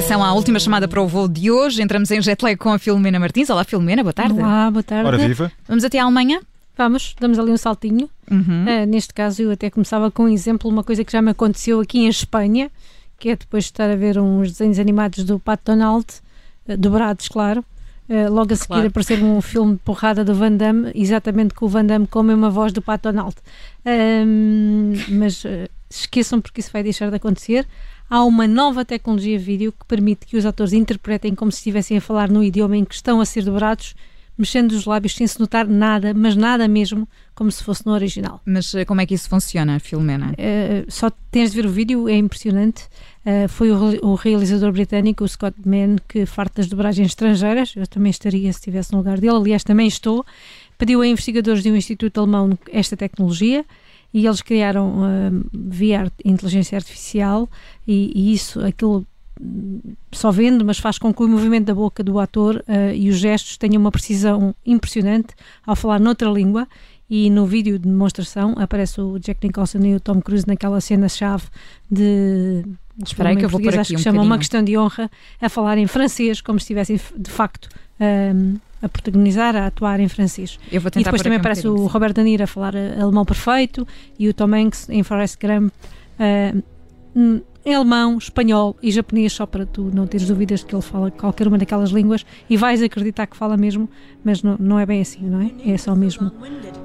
atenção à última chamada para o voo de hoje. Entramos em jet lag com a Filomena Martins. Olá, Filomena, boa tarde. Olá, boa tarde. Ora viva. Vamos até a Alemanha? Vamos, damos ali um saltinho. Uhum. Uh, neste caso, eu até começava com um exemplo, uma coisa que já me aconteceu aqui em Espanha, que é depois de estar a ver uns desenhos animados do Pato Donald, uh, dobrados, claro. Uh, logo a seguir Claro. aparecer um filme de porrada do Van Damme, exatamente com o Van Damme com a mesma voz do Pato Donald. Mas uh, esqueçam porque isso vai deixar de acontecer. Há uma nova tecnologia vídeo que permite que os atores interpretem como se estivessem a falar no idioma em que estão a ser dobrados, mexendo os lábios sem se notar nada, mas nada mesmo, como se fosse no original. Mas eh, como é que isso funciona, Filomena? Uh, só tens de ver o vídeo, é impressionante. Uh, foi o, o realizador britânico, o Scott Mann, que farta das dobragens estrangeiras. Eu também estaria se estivesse no lugar dele. Aliás, também estou. Pediu a investigadores de um instituto alemão esta tecnologia e eles criaram uh, via inteligência artificial e, e isso, aquilo hum, só vendo, mas faz com que o movimento da boca do ator uh, e os gestos tenham uma precisão impressionante ao falar noutra língua e no vídeo de demonstração aparece o Jack Nicholson e o Tom Cruise naquela cena-chave de Espera que eu vou português pôr acho aqui que um chama Uma bocadinho. Questão de Honra a falar em francês como se estivessem de facto um, a protagonizar, a atuar em francês. Eu vou E depois também um aparece o. Robert De Niro a falar uh, alemão perfeito e o Tom Hanks em Forrest Gump uh, em alemão, espanhol e japonês, só para tu não teres dúvidas de que ele fala qualquer uma daquelas línguas e vais acreditar que fala mesmo, mas não, não é bem assim, não é? É só mesmo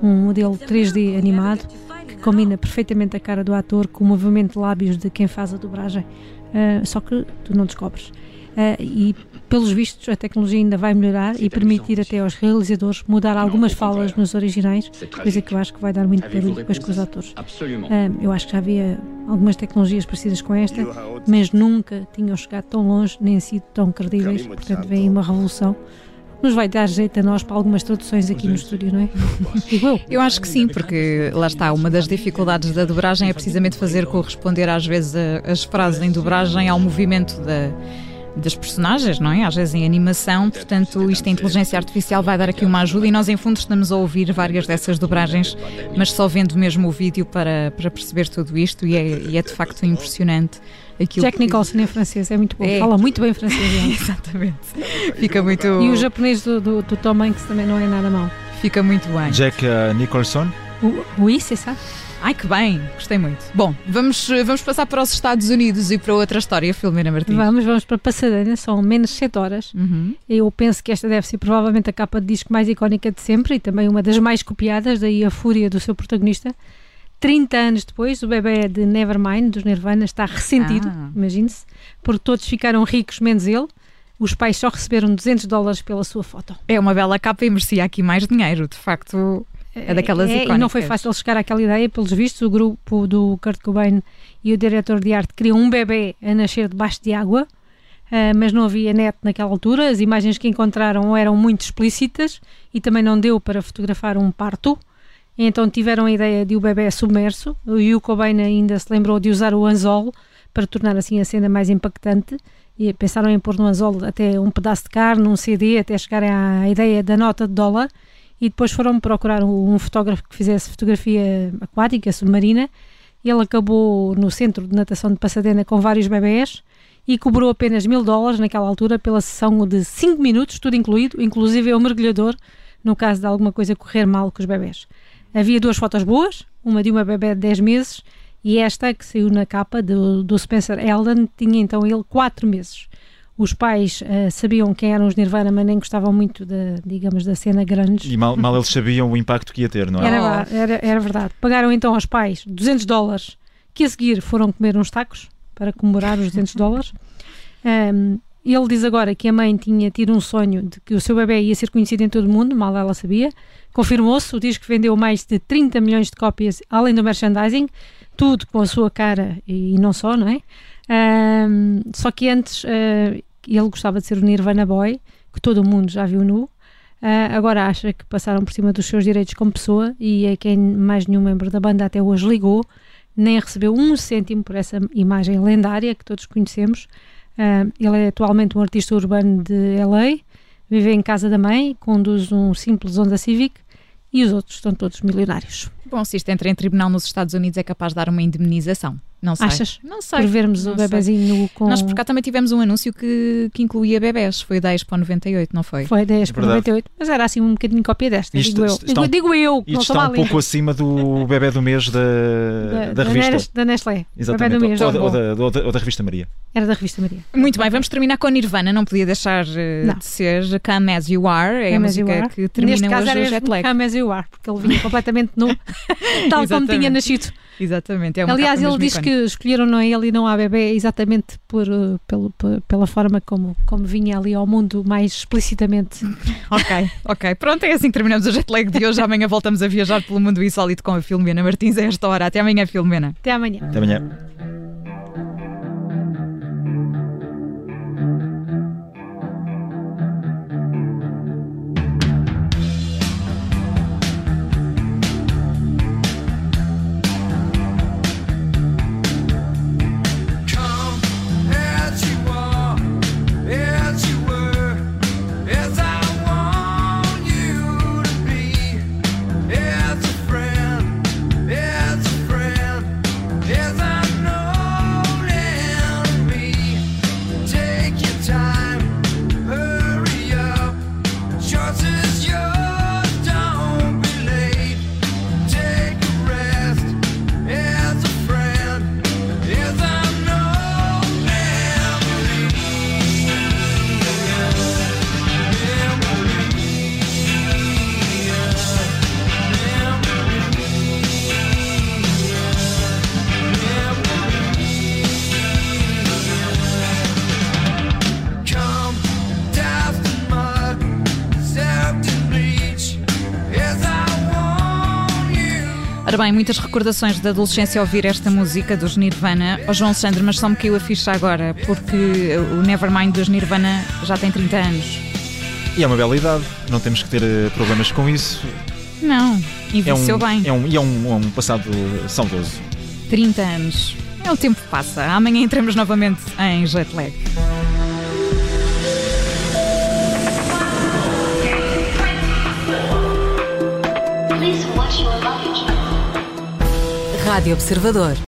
um modelo 3D animado que combina perfeitamente a cara do ator com o movimento de lábios de quem faz a dobragem, uh, só que tu não descobres. Uh, e pelos vistos a tecnologia ainda vai melhorar e permitir até aos realizadores mudar algumas falas nos originais, coisa que eu acho que vai dar muito barulho depois com os atores. Uh, eu acho que já havia algumas tecnologias parecidas com esta, mas nunca tinham chegado tão longe nem sido tão credíveis. Portanto, vem uma revolução. Nos vai dar jeito a nós para algumas traduções aqui no estúdio, não é? Eu. Acho que sim, porque lá está, uma das dificuldades da dobragem é precisamente fazer corresponder às vezes as frases em dobragem ao movimento da- das personagens, não é? Às vezes em animação, portanto, isto a inteligência artificial vai dar aqui uma ajuda e nós em fundo estamos a ouvir várias dessas dobragens, mas só vendo mesmo o vídeo para, para perceber tudo isto e é, e é de facto impressionante. Aquilo Jack que- Nicholson em francês é muito bom, É. fala muito bem francês. Exatamente. Fica muito, E o japonês do, do, do Tom Hanks também não é nada mau. fica muito bem. Jack uh, Nicholson. O, oui, c'est ça? Ai, que bem, gostei muito. Bom, vamos, eh, vamos passar para os Estados Unidos e para outra história, Filomena Martins. Vamos, vamos para Pasadena, são menos 7 horas. Uhum. Eu penso que esta deve ser provavelmente a capa de disco mais icónica de sempre e também uma das mais copiadas, daí a fúria do seu protagonista. 30 anos depois, o bebê de Nevermind, dos Nirvana, está ressentido, Ah. imagine-se, porque todos ficaram ricos, menos ele. Os pais só receberam 200 dólares pela sua foto. É uma bela capa e merecia aqui mais dinheiro, de facto. É daquelas é, E não foi fácil chegar àquela ideia, pelos vistos, o grupo do Kurt Cobain e o diretor de arte queriam um bebê a nascer debaixo de água, ah, mas não havia net naquela altura. As imagens que encontraram eram muito explícitas e também não deu para fotografar um parto. Então tiveram a ideia de o bebê submerso. O Cobain ainda se lembrou de usar o anzol para tornar assim a cena mais impactante. E pensaram em pôr no anzol até um pedaço de carne, um CD, até chegarem à ideia da nota de dólar e depois foram procurar um fotógrafo que fizesse fotografia aquática, submarina. Ele acabou no centro de natação de Pasadena com vários bebés e cobrou apenas mil dólares naquela altura pela sessão de 5 minutos, tudo incluído, inclusive o mergulhador, no caso de alguma coisa correr mal com os bebés. Havia duas fotos boas, uma de uma bebé de 10 meses e esta que saiu na capa do, do Spencer Eldon tinha então ele 4 meses. Os pais eh, sabiam quem eram os Nirvana, mas nem gostavam muito da, digamos, da cena grunge. E mal, mal eles sabiam o impacto que ia ter, não é? Era, era, era verdade. Pagaram então aos pais 200 dólares, que a seguir foram comer uns tacos para comemorar os 200 dólares. Ahm, ele diz agora que a mãe tinha tido um sonho de que o seu bebê ia ser conhecido em todo o mundo, mal ela sabia. Confirmou-se, o disco vendeu mais de 30 milhões de cópias, além do merchandising, tudo com a sua cara e, não só, não é? Ahm, só que antes ah, ele gostava de ser o Nirvana Boy, que todo o mundo já viu nu. Ah, agora acha que passaram por cima dos seus direitos como pessoa e é quem mais nenhum membro da banda até hoje ligou, nem recebeu um cêntimo por essa imagem lendária que todos conhecemos. Ele é atualmente um artista urbano de LA, vive em casa da mãe, conduz um simples Honda Civic e os outros estão todos milionários. Bom, se isto entra em tribunal nos Estados Unidos, é capaz de dar uma indemnização. Não sei. Achas? Não sei. Por vermos não o sei. bebezinho nu com. Nós por cá também tivemos um anúncio que, que incluía bebés. Foi da Expo 98, não foi? Foi 10 para Verdade. 98, mas era assim um bocadinho cópia desta, Isto digo eu. está Digo, um- eu, Isto está um língua. pouco acima do bebê do mês da, da, da, revista. Da Nestlé. Exatamente. Bebé do mês, ou, ou da, ou da- ou da revista Maria. Era da revista Maria. Muito bem, vamos terminar com a Nirvana. Não podia deixar eh, Não. de ser Come As You Are. É a Come You música que Neste termina caso hoje era o jet lag. Come As You Are, porque ele vinha completamente nu, tal como tinha nascido. Exatamente. É uma Aliás, ele diz que escolheram não a ele e não a bebê exatamente por, eh, pelo, pe- pela forma como, como vinha ali ao mundo mais explicitamente. Ok, ok. Pronto, é assim que terminamos o jet lag de hoje. Amanhã voltamos a viajar pelo mundo insólito com a Filomena Martins a esta hora. Até amanhã, Filomena. Até amanhã. Até amanhã. Ora bem, muitas recordações da adolescência ao ouvir esta música dos Nirvana. Ó João Sandro, mas só me caiu a ficha agora, porque o Nevermind dos Nirvana já tem 30 anos. E é uma bela idade, não temos que ter eh, problemas com isso. Não, É um, envelheceu bem. é um, e é um, é um passado saudoso. 30 anos. É o tempo que passa. Amanhã entramos novamente em jet lag. Rádio Observador.